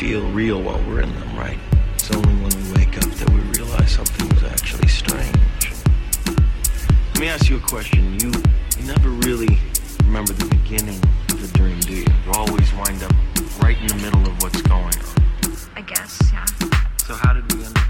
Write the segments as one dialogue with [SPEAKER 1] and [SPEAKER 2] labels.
[SPEAKER 1] feel real while we're in them, right? It's only when we wake up that we realize something's actually strange. Let me ask you a question. You, you never really remember the beginning of a dream, do you? You always wind up right in the middle of what's going on.
[SPEAKER 2] I guess, yeah.
[SPEAKER 1] So how did we end up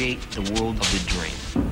[SPEAKER 3] create the world of the dream.